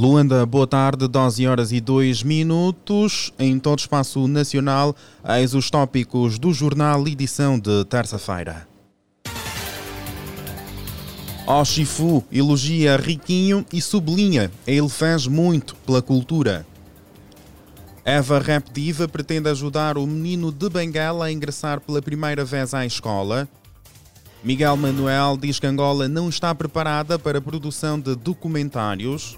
Luanda, boa tarde, 12 horas e 2 minutos, em todo espaço nacional, eis os tópicos do jornal edição de terça-feira. Oshifu elogia Riquinho e sublinha, ele fez muito pela cultura. Eva Rap Diva pretende ajudar o menino de Bengala a ingressar pela primeira vez à escola. Miguel Manuel diz que Angola não está preparada para a produção de documentários.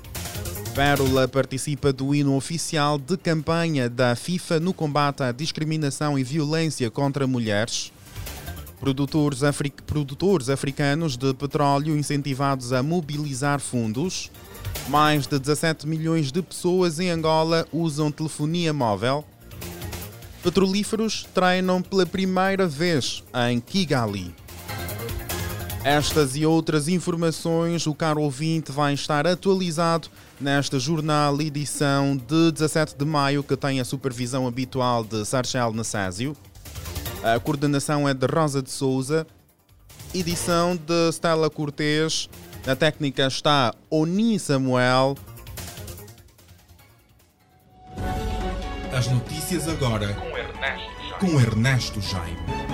Pérola participa do hino oficial de campanha da FIFA no combate à discriminação e violência contra mulheres. Produtores. Produtores africanos de petróleo incentivados a mobilizar fundos. Mais de 17 milhões de pessoas em Angola usam telefonia móvel. Petrolíferos treinam pela primeira vez em Kigali. Estas e outras informações, o caro ouvinte vai estar atualizado nesta jornal edição de 17 de maio, que tem a supervisão habitual de Sarchel Nassásio. A coordenação é de Rosa de Souza, edição de Stella Cortês. Na técnica está Oni Samuel. As notícias agora com Ernesto Jaime. Com Ernesto Jaime.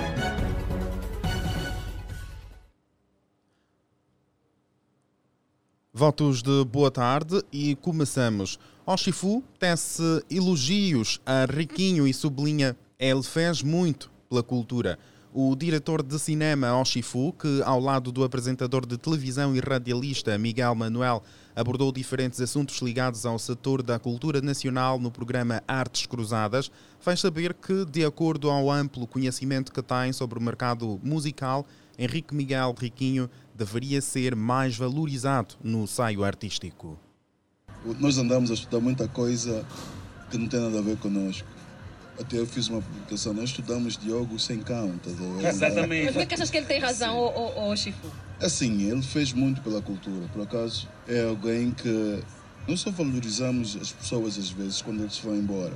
Votos de boa tarde e começamos. Oshifu tece elogios a Riquinho e sublinha ele fez muito pela cultura. O diretor de cinema Oshifu, que ao lado do apresentador de televisão e radialista Miguel Manuel abordou diferentes assuntos ligados ao setor da cultura nacional no programa Artes Cruzadas, faz saber que, de acordo ao amplo conhecimento que tem sobre o mercado musical, Henrique Miguel Riquinho deveria ser mais valorizado no saio artístico? Nós andamos a estudar muita coisa que não tem nada a ver conosco. Até eu fiz uma publicação, nós estudamos Diogo sem cão, tá Exatamente. Mas por é que achas que ele tem razão, o, o, Chifu? Assim, ele fez muito pela cultura. Por acaso, é alguém que nós só valorizamos as pessoas às vezes quando eles vão embora.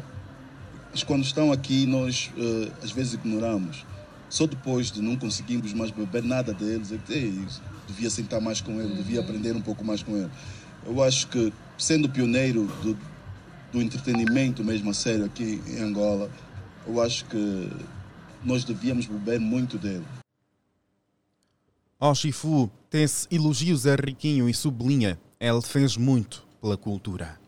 Mas quando estão aqui, nós uh, às vezes ignoramos. Só depois de não conseguirmos mais beber nada deles, é que devia sentar mais com ele, devia aprender um pouco mais com ele. Eu acho que, sendo pioneiro do, do entretenimento mesmo a sério aqui em Angola, eu acho que nós devíamos beber muito dele. Oshifu tece elogios a Riquinho e sublinha, ele fez muito pela cultura.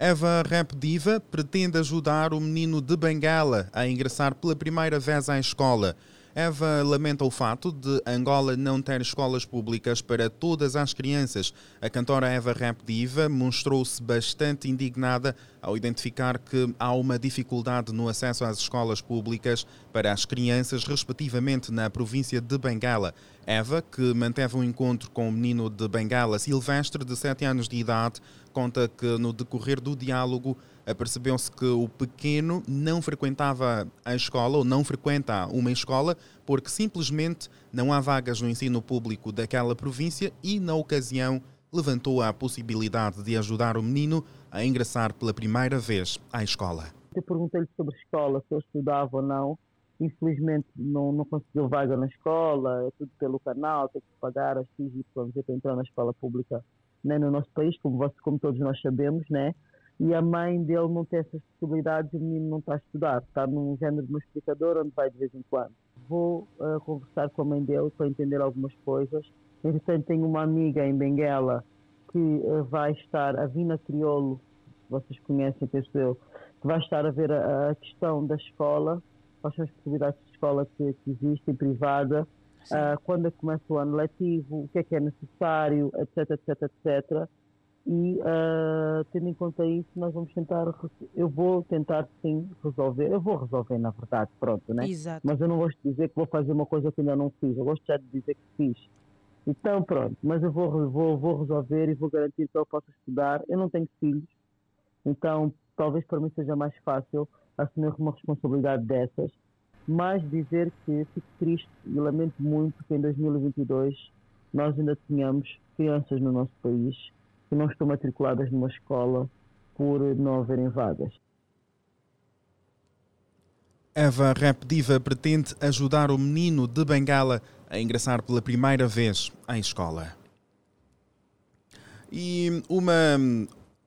Eva Rap Diva pretende ajudar o menino de Bengala a ingressar pela primeira vez à escola. Eva lamenta o fato de Angola não ter escolas públicas para todas as crianças. A cantora Eva Rap Diva mostrou-se bastante indignada ao identificar que há uma dificuldade no acesso às escolas públicas para as crianças, respectivamente na província de Bengala. Eva, que manteve um encontro com o menino de Bengala, Silvestre, de 7 anos de idade, conta que no decorrer do diálogo apercebeu-se que o pequeno não frequentava a escola ou não frequenta uma escola porque simplesmente não há vagas no ensino público daquela província e, na ocasião, levantou a possibilidade de ajudar o menino a ingressar pela primeira vez à escola. Eu perguntei-lhe sobre a escola, se eu estudava ou não. Infelizmente não, não conseguiu vaga na escola, é tudo pelo canal, tem que pagar as FII para entrar na escola pública né, no nosso país, como, como todos nós sabemos, né? E a mãe dele não tem essas possibilidades, o menino não está a estudar, está num género de multiplicador onde vai de vez em quando. Vou uh, conversar com a mãe dele para entender algumas coisas. Entretanto, tenho uma amiga em Benguela que uh, vai estar, a Vina Criolo, vocês conhecem, penso eu, que vai estar a ver a, a questão da escola, quais são as possibilidades de escola que, que existem, privada, uh, quando é começa o ano letivo, o que é que é necessário, etc, etc, etc. E uh, tendo em conta isso, nós vamos tentar, eu vou tentar sim resolver, eu vou resolver na verdade, pronto, né? Exato. Mas eu não gosto de dizer que vou fazer uma coisa que ainda não fiz, eu gosto já de dizer que fiz. Então pronto, mas eu vou, vou, vou resolver e vou garantir que eu possa estudar. Eu não tenho filhos, então talvez para mim seja mais fácil assumir uma responsabilidade dessas mas dizer que fico triste e lamento muito que em 2022 nós ainda tenhamos crianças no nosso país que não estão matriculadas numa escola por não haverem vagas. Eva Rap Diva pretende ajudar o menino de Bengala a ingressar pela primeira vez à escola. E uma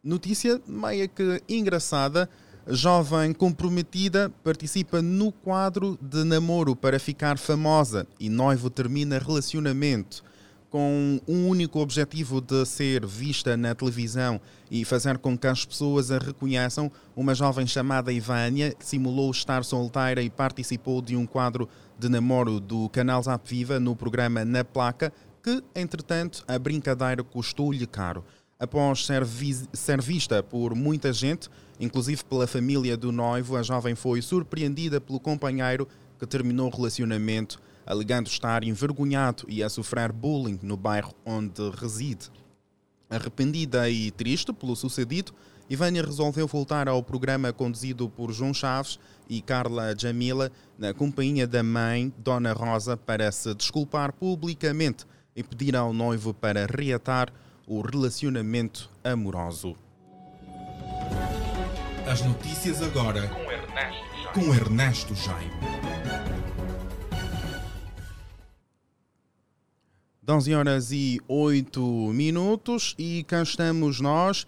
notícia meio que engraçada. Jovem comprometida participa no quadro de namoro para ficar famosa e noivo termina relacionamento com um único objetivo de ser vista na televisão e fazer com que as pessoas a reconheçam, uma jovem chamada Ivânia simulou estar solteira e participou de um quadro de namoro do canal Zap Viva no programa Na Placa, que, entretanto, a brincadeira custou-lhe caro. Após ser, ser vista por muita gente, inclusive pela família do noivo, a jovem foi surpreendida pelo companheiro que terminou o relacionamento alegando estar envergonhado e a sofrer bullying no bairro onde reside. Arrependida e triste pelo sucedido, Ivânia resolveu voltar ao programa conduzido por João Chaves e Carla Jamila, na companhia da mãe, Dona Rosa, para se desculpar publicamente e pedir ao noivo para reatar o relacionamento amoroso. As notícias agora com Ernesto Jaime. Com Ernesto Jaime. 11 horas e 8 minutos e cá estamos nós.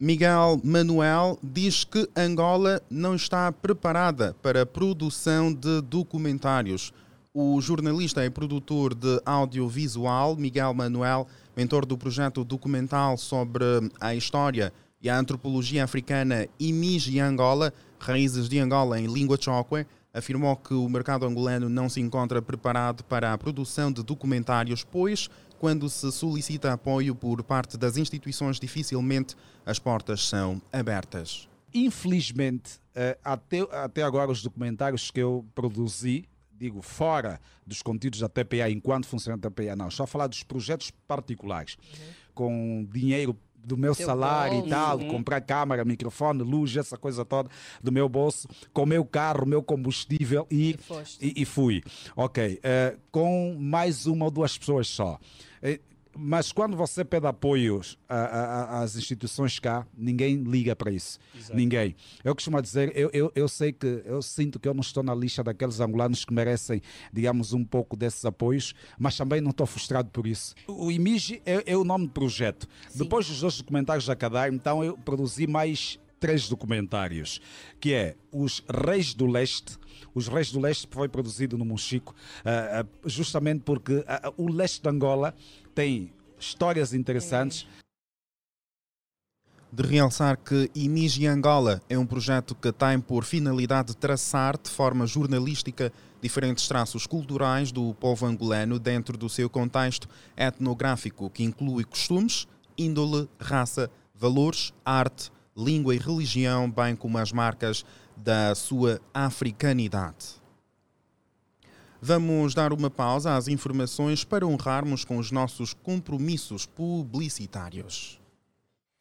Miguel Manuel diz que Angola não está preparada para a produção de documentários. O jornalista e produtor de audiovisual Miguel Manuel, mentor do projeto documental sobre a história e a antropologia africana Imige Angola, Raízes de Angola em Língua Chokwe, afirmou que o mercado angolano não se encontra preparado para a produção de documentários, pois, quando se solicita apoio por parte das instituições, dificilmente as portas são abertas. Infelizmente, eh, até, até agora, os documentários que eu produzi, digo, fora dos conteúdos da TPA, enquanto funciona a TPA, não, só falar dos projetos particulares, uhum. com dinheiro do meu Teu salário bolso. e tal, uhum. comprar câmera, microfone, luz, essa coisa toda do meu bolso, com o meu carro, o meu combustível e, e, e fui. Ok, uh, com mais uma ou duas pessoas só. Uh, mas quando você pede apoios às instituições cá, ninguém liga para isso. Exato. Ninguém. Eu costumo dizer, eu, eu, eu sei que, eu sinto que eu não estou na lista daqueles angolanos que merecem, digamos, um pouco desses apoios, mas também não estou frustrado por isso. O IMIGE é, é o nome do projeto. Sim. Depois dos dois documentários da Cadar, então eu produzi mais três documentários, que é Os Reis do Leste, os Reis do Leste foi produzido no Mochico, uh, uh, justamente porque uh, o leste de Angola tem histórias interessantes. De realçar que Imige Angola é um projeto que tem por finalidade traçar de forma jornalística diferentes traços culturais do povo angolano dentro do seu contexto etnográfico, que inclui costumes, índole, raça, valores, arte, língua e religião, bem como as marcas da sua africanidade. Vamos dar uma pausa às informações para honrarmos com os nossos compromissos publicitários.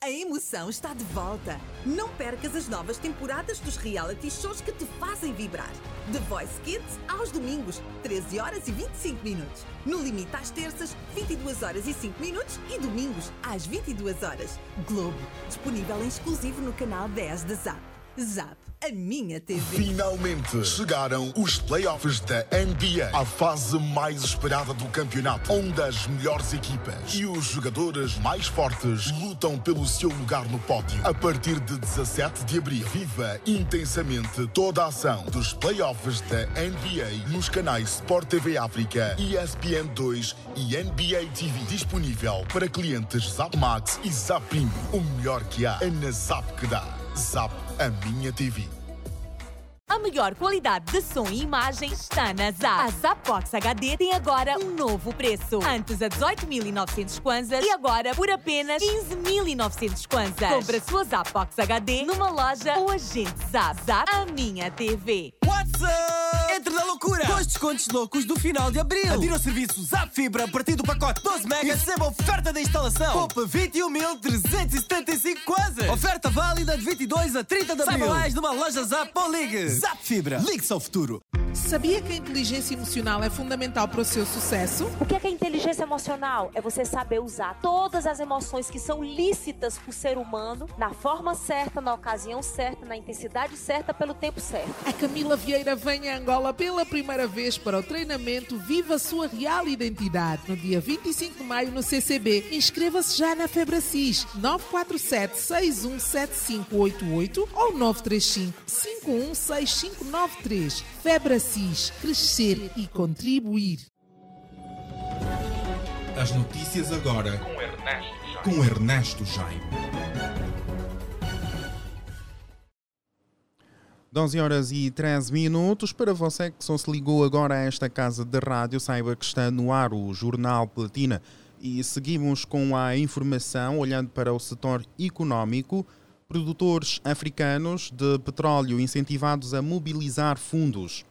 A emoção está de volta. Não percas as novas temporadas dos reality shows que te fazem vibrar. The Voice Kids aos domingos, 13 horas e 25 minutos. No limite às terças, 22 horas e 5 minutos e domingos às 22 horas. Globo, disponível em exclusivo no canal 10 da Zap. Zap a minha TV. Finalmente chegaram os playoffs da NBA, a fase mais esperada do campeonato, onde as melhores equipas e os jogadores mais fortes lutam pelo seu lugar no pódio. A partir de 17 de abril, viva intensamente toda a ação dos playoffs da NBA nos canais Sport TV África, ESPN 2 e NBA TV, disponível para clientes Zap Max e Zap. O melhor que há é na Zap que dá. Zap, a minha TV. A melhor qualidade de som e imagem está na ZAP. A Zapbox HD tem agora um novo preço. Antes a 18.900 kwanzas e agora por apenas 15.900 kwanzas. Compre a sua Zapbox HD numa loja ou agente Zap. Zap, a minha TV. What's up? Entre na loucura! Dois descontos loucos do final de abril. Adira o serviço Zap Fibra a partir do pacote 12 megas. E receba oferta da instalação. Poupa 21.375 kwanzas. Oferta válida de 22 a 30 de abril. Saiba mais numa loja Zap ou ligue. Zap Fibra. Ligue-se ao futuro. Sabia que a inteligência emocional é fundamental para o seu sucesso? O que é, que é inteligência emocional? É você saber usar todas as emoções que são lícitas para o ser humano na forma certa, na ocasião certa, na intensidade certa, pelo tempo certo. A Camila Vieira vem a Angola pela primeira vez para o treinamento Viva Sua Real Identidade, no dia 25 de maio no CCB. Inscreva-se já na Febracis 947 617588 ou 935 516593. Febracis, crescer e contribuir. As notícias agora com Ernesto Jaime. Com Ernesto Jaime. 12 horas e 13 minutos. Para você que só se ligou agora a esta casa de rádio, saiba que está no ar o Jornal Platina. E seguimos com a informação, olhando para o setor económico. Produtores africanos de petróleo incentivados a mobilizar fundos.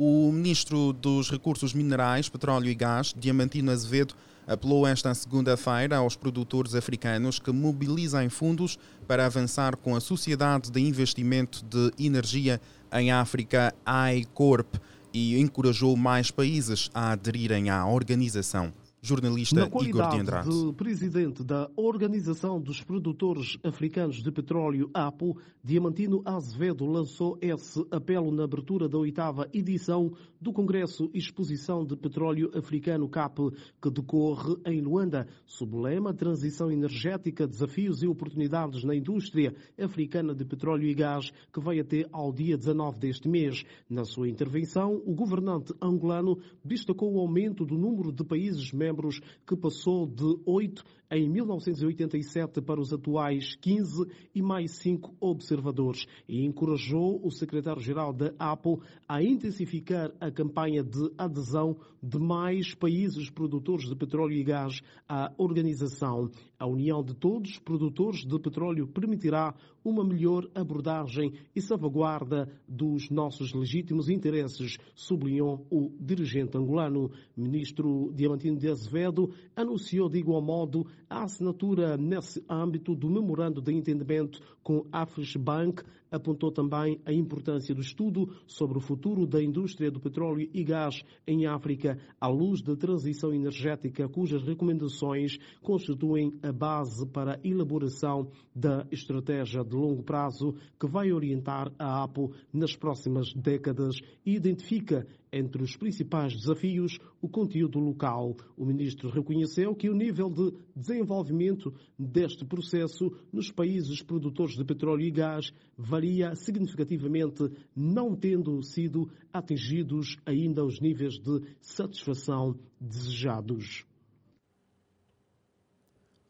O ministro dos Recursos Minerais, Petróleo e Gás, Diamantino Azevedo, apelou esta segunda-feira aos produtores africanos que mobilizem fundos para avançar com a Sociedade de Investimento de Energia em África, AICORP, e encorajou mais países a aderirem à organização. Jornalista Na Igor de Andrade. de presidente da Organização dos Produtores Africanos de Petróleo, APO, Diamantino Azevedo lançou esse apelo na abertura da oitava edição do Congresso Exposição de Petróleo Africano CAP, que decorre em Luanda, sob o lema Transição Energética, Desafios e Oportunidades na Indústria Africana de Petróleo e Gás, que vai até ao dia 19 deste mês. Na sua intervenção, o governante angolano destacou o aumento do número de países membros que passou de 8 em 1987 para os atuais 15 e mais 5 observadores e encorajou o secretário-geral da APO a intensificar a campanha de adesão de mais países produtores de petróleo e gás à organização. A união de todos os produtores de petróleo permitirá uma melhor abordagem e salvaguarda dos nossos legítimos interesses, sublinhou o dirigente angolano. Ministro Diamantino de Azevedo anunciou de igual modo a assinatura nesse âmbito do memorando de entendimento com a Bank apontou também a importância do estudo sobre o futuro da indústria do petróleo e gás em África, à luz da transição energética, cujas recomendações constituem a base para a elaboração da estratégia de longo prazo que vai orientar a APO nas próximas décadas e identifica entre os principais desafios o conteúdo local. O ministro reconheceu que o nível de desenvolvimento deste processo nos países produtores de petróleo e gás varia significativamente, não tendo sido atingidos ainda os níveis de satisfação desejados.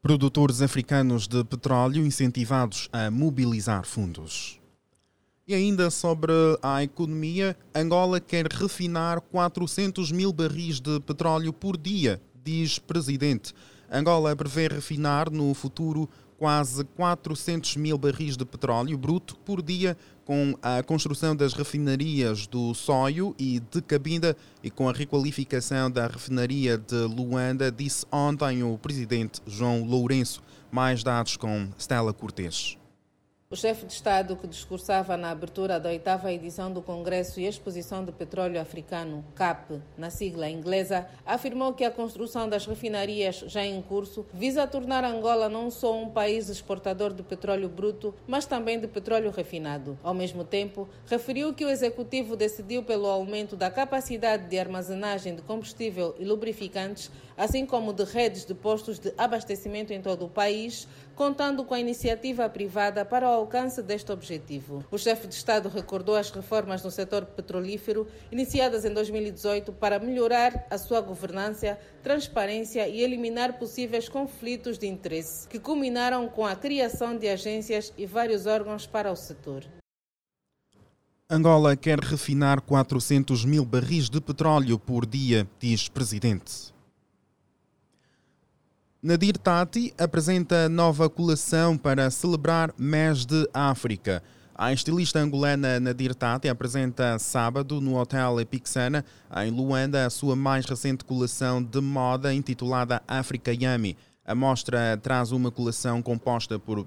Produtores africanos de petróleo incentivados a mobilizar fundos. E ainda sobre a economia, Angola quer refinar 400 mil barris de petróleo por dia, diz presidente. Angola prevê refinar no futuro quase 400 mil barris de petróleo bruto por dia com a construção das refinarias do Sóio e de Cabinda e com a requalificação da refinaria de Luanda, disse ontem o presidente João Lourenço. Mais dados com Stella Cortes. O chefe de Estado, que discursava na abertura da oitava edição do Congresso e Exposição de Petróleo Africano, CAP, na sigla inglesa, afirmou que a construção das refinarias já em curso visa tornar Angola não só um país exportador de petróleo bruto, mas também de petróleo refinado. Ao mesmo tempo, referiu que o executivo decidiu pelo aumento da capacidade de armazenagem de combustível e lubrificantes, assim como de redes de postos de abastecimento em todo o país, contando com a iniciativa privada para o alcance deste objetivo. O chefe de Estado recordou as reformas no setor petrolífero iniciadas em 2018 para melhorar a sua governança, transparência e eliminar possíveis conflitos de interesse, que culminaram com a criação de agências e vários órgãos para o setor. Angola quer refinar 400 mil barris de petróleo por dia, diz presidente. Nadir Tati apresenta nova coleção para celebrar Mês de África. A estilista angolana Nadir Tati apresenta sábado no Hotel Epixana, em Luanda, a sua mais recente coleção de moda intitulada Africa Yummy. A mostra traz uma coleção composta por,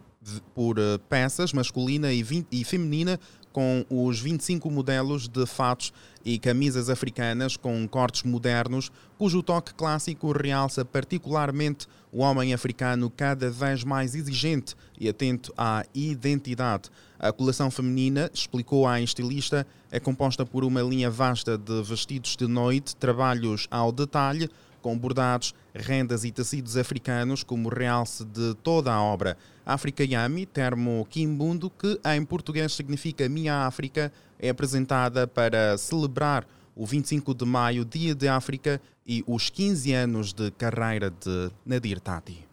por peças masculina e, e feminina com os 25 modelos de fatos e camisas africanas com cortes modernos, cujo toque clássico realça particularmente o homem africano cada vez mais exigente e atento à identidade. A coleção feminina, explicou a estilista, é composta por uma linha vasta de vestidos de noite, trabalhos ao detalhe, com bordados, rendas e tecidos africanos como realce de toda a obra. África Yami, termo quimbundo, que em português significa Minha África, é apresentada para celebrar o 25 de maio, Dia de África, e os 15 anos de carreira de Nadir Tati.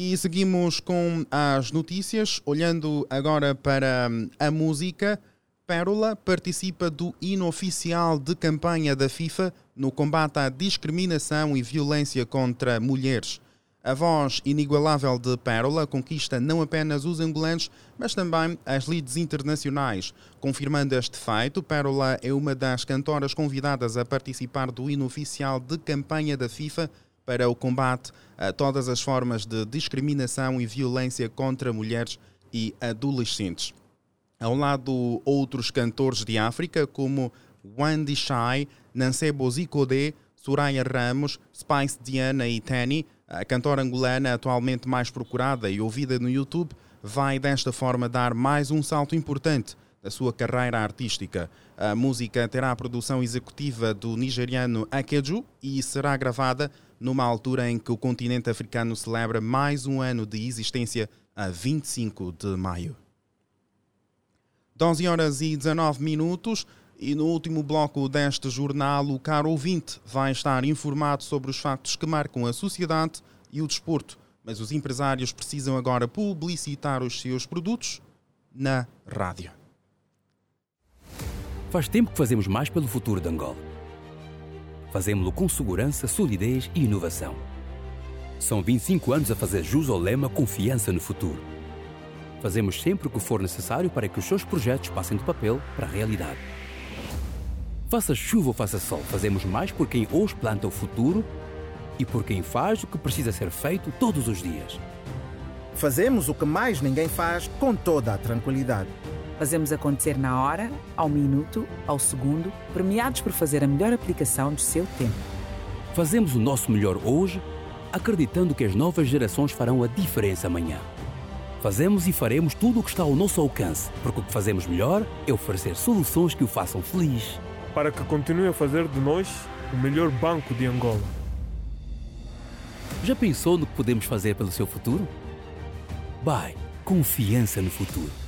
E seguimos com as notícias, olhando agora para a música. Pérola participa do hino oficial de campanha da FIFA no combate à discriminação e violência contra mulheres. A voz inigualável de Pérola conquista não apenas os angolanos, mas também as leads internacionais. Confirmando este feito, Pérola é uma das cantoras convidadas a participar do hino oficial de campanha da FIFA para o combate a todas as formas de discriminação e violência contra mulheres e adolescentes. Ao lado outros cantores de África como Wendy Shai, Nancebo Zicodé, Soraya Ramos, Spice Diana e Tani, a cantora angolana atualmente mais procurada e ouvida no YouTube, vai desta forma dar mais um salto importante da sua carreira artística. A música terá a produção executiva do nigeriano Akeju e será gravada numa altura em que o continente africano celebra mais um ano de existência a 25 de maio. 12 horas e 19 minutos. E no último bloco deste jornal, o caro ouvinte vai estar informado sobre os factos que marcam a sociedade e o desporto. Mas os empresários precisam agora publicitar os seus produtos na rádio. Faz tempo que fazemos mais pelo futuro de Angola. Fazemos-lo com segurança, solidez e inovação. São 25 anos a fazer jus ao lema Confiança no Futuro. Fazemos sempre o que for necessário para que os seus projetos passem do papel para a realidade. Faça chuva ou faça sol, fazemos mais por quem hoje planta o futuro e por quem faz o que precisa ser feito todos os dias. Fazemos o que mais ninguém faz com toda a tranquilidade. Fazemos acontecer na hora, ao minuto, ao segundo, premiados por fazer a melhor aplicação do seu tempo. Fazemos o nosso melhor hoje, acreditando que as novas gerações farão a diferença amanhã. Fazemos e faremos tudo o que está ao nosso alcance, porque o que fazemos melhor é oferecer soluções que o façam feliz. Para que continue a fazer de nós o melhor banco de Angola. Já pensou no que podemos fazer pelo seu futuro? Bye, confiança no futuro.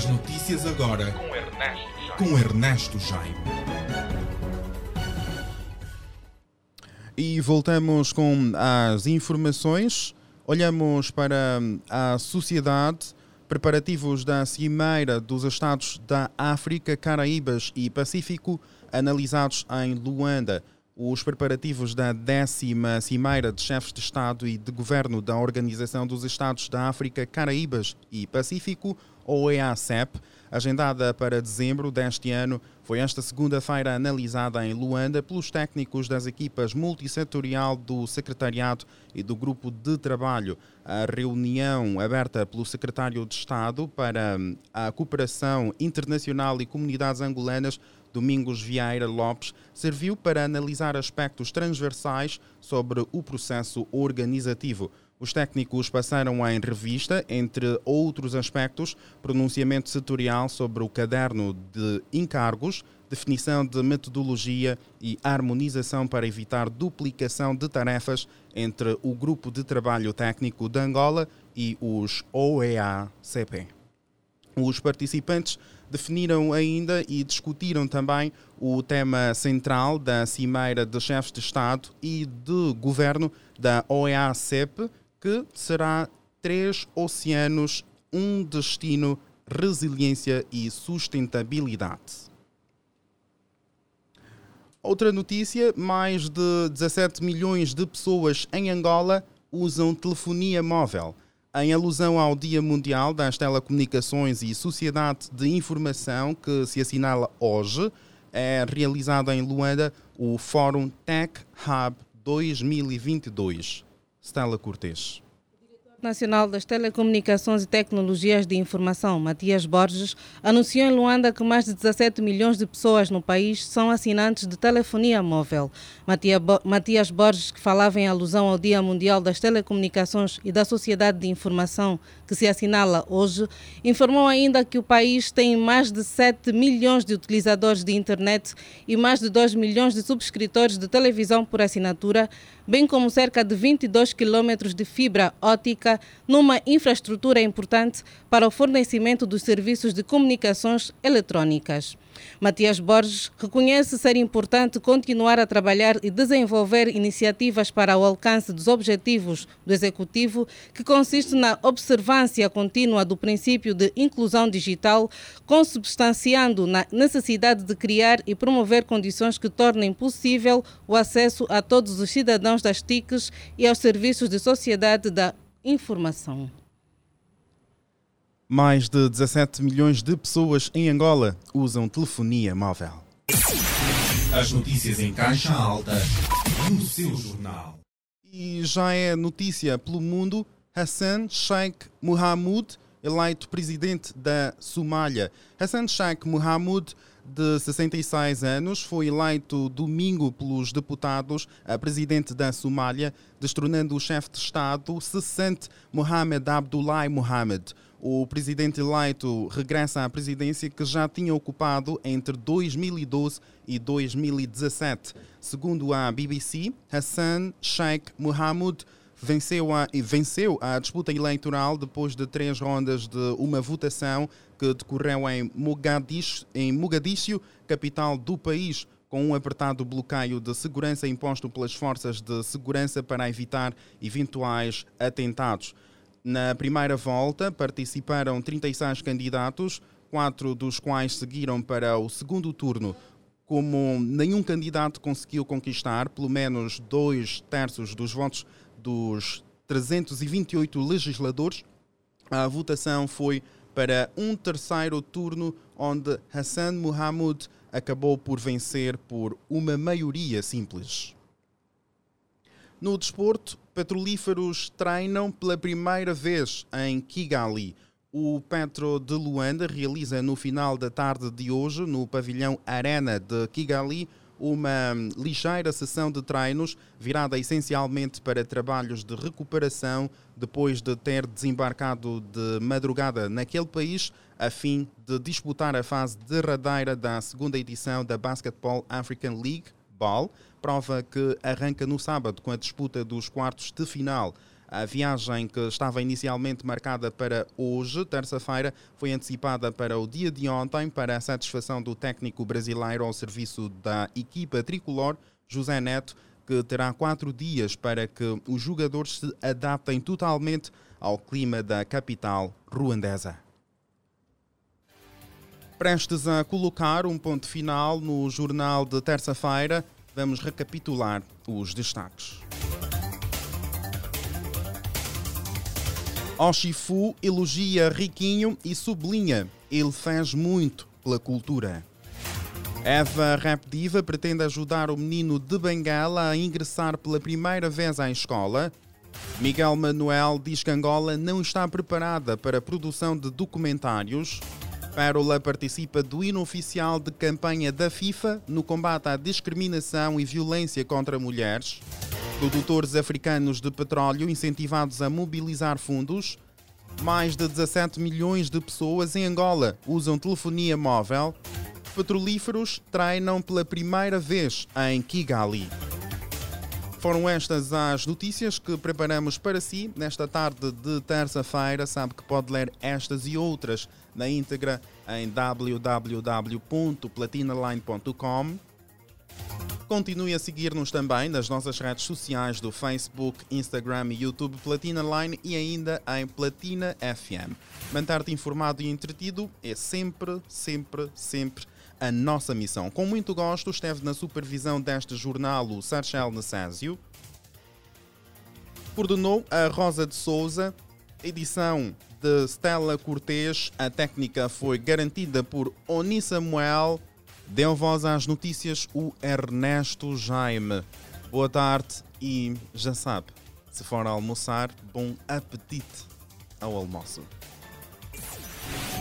As notícias agora com Ernesto Jaime. E voltamos com as informações. Olhamos para a sociedade. Preparativos da Cimeira dos Estados da África, Caraíbas e Pacífico, analisados em Luanda. Os preparativos da décima Cimeira de Chefes de Estado e de Governo da Organização dos Estados da África, Caraíbas e Pacífico OEA-CEP, agendada para dezembro deste ano, foi esta segunda-feira analisada em Luanda pelos técnicos das equipas multissetorial do Secretariado e do Grupo de Trabalho. A reunião aberta pelo Secretário de Estado para a Cooperação Internacional e Comunidades Angolanas Domingos Vieira Lopes, serviu para analisar aspectos transversais sobre o processo organizativo. Os técnicos passaram em revista, entre outros aspectos, pronunciamento setorial sobre o caderno de encargos, definição de metodologia e harmonização para evitar duplicação de tarefas entre o Grupo de Trabalho Técnico de Angola e os OEA-CP. Os participantes definiram ainda e discutiram também o tema central da Cimeira de Chefes de Estado e de Governo da OEA-CEP, que será três oceanos, um destino, resiliência e sustentabilidade. Outra notícia: mais de 17 milhões de pessoas em Angola usam telefonia móvel. Em alusão ao Dia Mundial das Telecomunicações e Sociedade de Informação, que se assinala hoje, é realizado em Luanda o Fórum Tech Hub 2022. Stella Cortes. Nacional das Telecomunicações e Tecnologias de Informação, Matias Borges, anunciou em Luanda que mais de 17 milhões de pessoas no país são assinantes de telefonia móvel. Matias Borges, que falava em alusão ao Dia Mundial das Telecomunicações e da Sociedade de Informação, que se assinala hoje, informou ainda que o país tem mais de 7 milhões de utilizadores de internet e mais de 2 milhões de subscritores de televisão por assinatura, bem como cerca de 22 quilômetros de fibra ótica numa infraestrutura importante para o fornecimento dos serviços de comunicações eletrônicas. Matias Borges reconhece ser importante continuar a trabalhar e desenvolver iniciativas para o alcance dos objetivos do Executivo, que consiste na observância contínua do princípio de inclusão digital, consubstanciando na necessidade de criar e promover condições que tornem possível o acesso a todos os cidadãos das TICs e aos serviços de sociedade da informação. Mais de 17 milhões de pessoas em Angola usam telefonia móvel. As notícias em caixa alta no seu jornal. E já é notícia pelo mundo: Hassan Sheikh Mohamud, eleito presidente da Somália. Hassan Sheikh Mohamud de 66 anos, foi eleito domingo pelos deputados a presidente da Somália, destronando o chefe de Estado, Sessante Mohamed Abdullahi Mohamed. O presidente eleito regressa à presidência que já tinha ocupado entre 2012 e 2017. Segundo a BBC, Hassan Sheikh Mohamud venceu a, venceu a disputa eleitoral depois de três rondas de uma votação que decorreu em Mogadishu, em Mogadishu capital do país, com um apertado bloqueio de segurança imposto pelas forças de segurança para evitar eventuais atentados. Na primeira volta participaram 36 candidatos, quatro dos quais seguiram para o segundo turno. Como nenhum candidato conseguiu conquistar pelo menos dois terços dos votos dos 328 legisladores, a votação foi para um terceiro turno, onde Hassan Mohamud acabou por vencer por uma maioria simples. No desporto, petrolíferos treinam pela primeira vez em Kigali. O Petro de Luanda realiza no final da tarde de hoje, no pavilhão Arena de Kigali, uma ligeira sessão de treinos virada essencialmente para trabalhos de recuperação depois de ter desembarcado de madrugada naquele país a fim de disputar a fase derradeira da segunda edição da Basketball African League, BAL, prova que arranca no sábado com a disputa dos quartos de final. A viagem que estava inicialmente marcada para hoje, terça-feira, foi antecipada para o dia de ontem para a satisfação do técnico brasileiro ao serviço da equipa tricolor, José Neto, que terá quatro dias para que os jogadores se adaptem totalmente ao clima da capital ruandesa. Prestes a colocar um ponto final no jornal de terça-feira, vamos recapitular os destaques. Oshifu elogia Riquinho e sublinha: ele fez muito pela cultura. Eva Rap Diva pretende ajudar o menino de Bengala a ingressar pela primeira vez à escola. Miguel Manuel diz que Angola não está preparada para a produção de documentários. Pérola participa do hino oficial de campanha da FIFA no combate à discriminação e violência contra mulheres. Produtores africanos de petróleo incentivados a mobilizar fundos. Mais de 17 milhões de pessoas em Angola usam telefonia móvel. Petrolíferos treinam pela primeira vez em Kigali. Foram estas as notícias que preparamos para si nesta tarde de terça-feira. Sabe que pode ler estas e outras na íntegra em www.platinaline.com. Continue a seguir-nos também nas nossas redes sociais do Facebook, Instagram e YouTube Platina Line e ainda em Platina FM. Manter-te informado e entretido é sempre, sempre, sempre a nossa missão. Com muito gosto, esteve na supervisão deste jornal o Sarchel Necésio. Coordenou a Rosa de Souza, edição de Stella Cortês. A técnica foi garantida por Oni Samuel. Deu voz às notícias o Ernesto Jaime. Boa tarde e já sabe, se for almoçar, bom apetite ao almoço.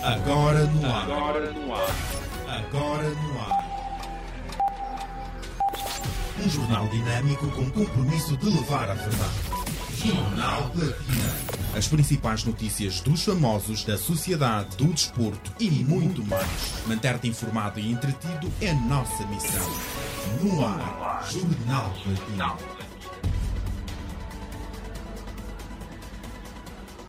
Agora no ar. Agora no ar. Agora no ar. Um jornal dinâmico com compromisso de levar a verdade. Jornal Platina. As principais notícias dos famosos, da sociedade, do desporto e muito mais. Manter-te informado e entretido é nossa missão. No ar, Jornal Platina.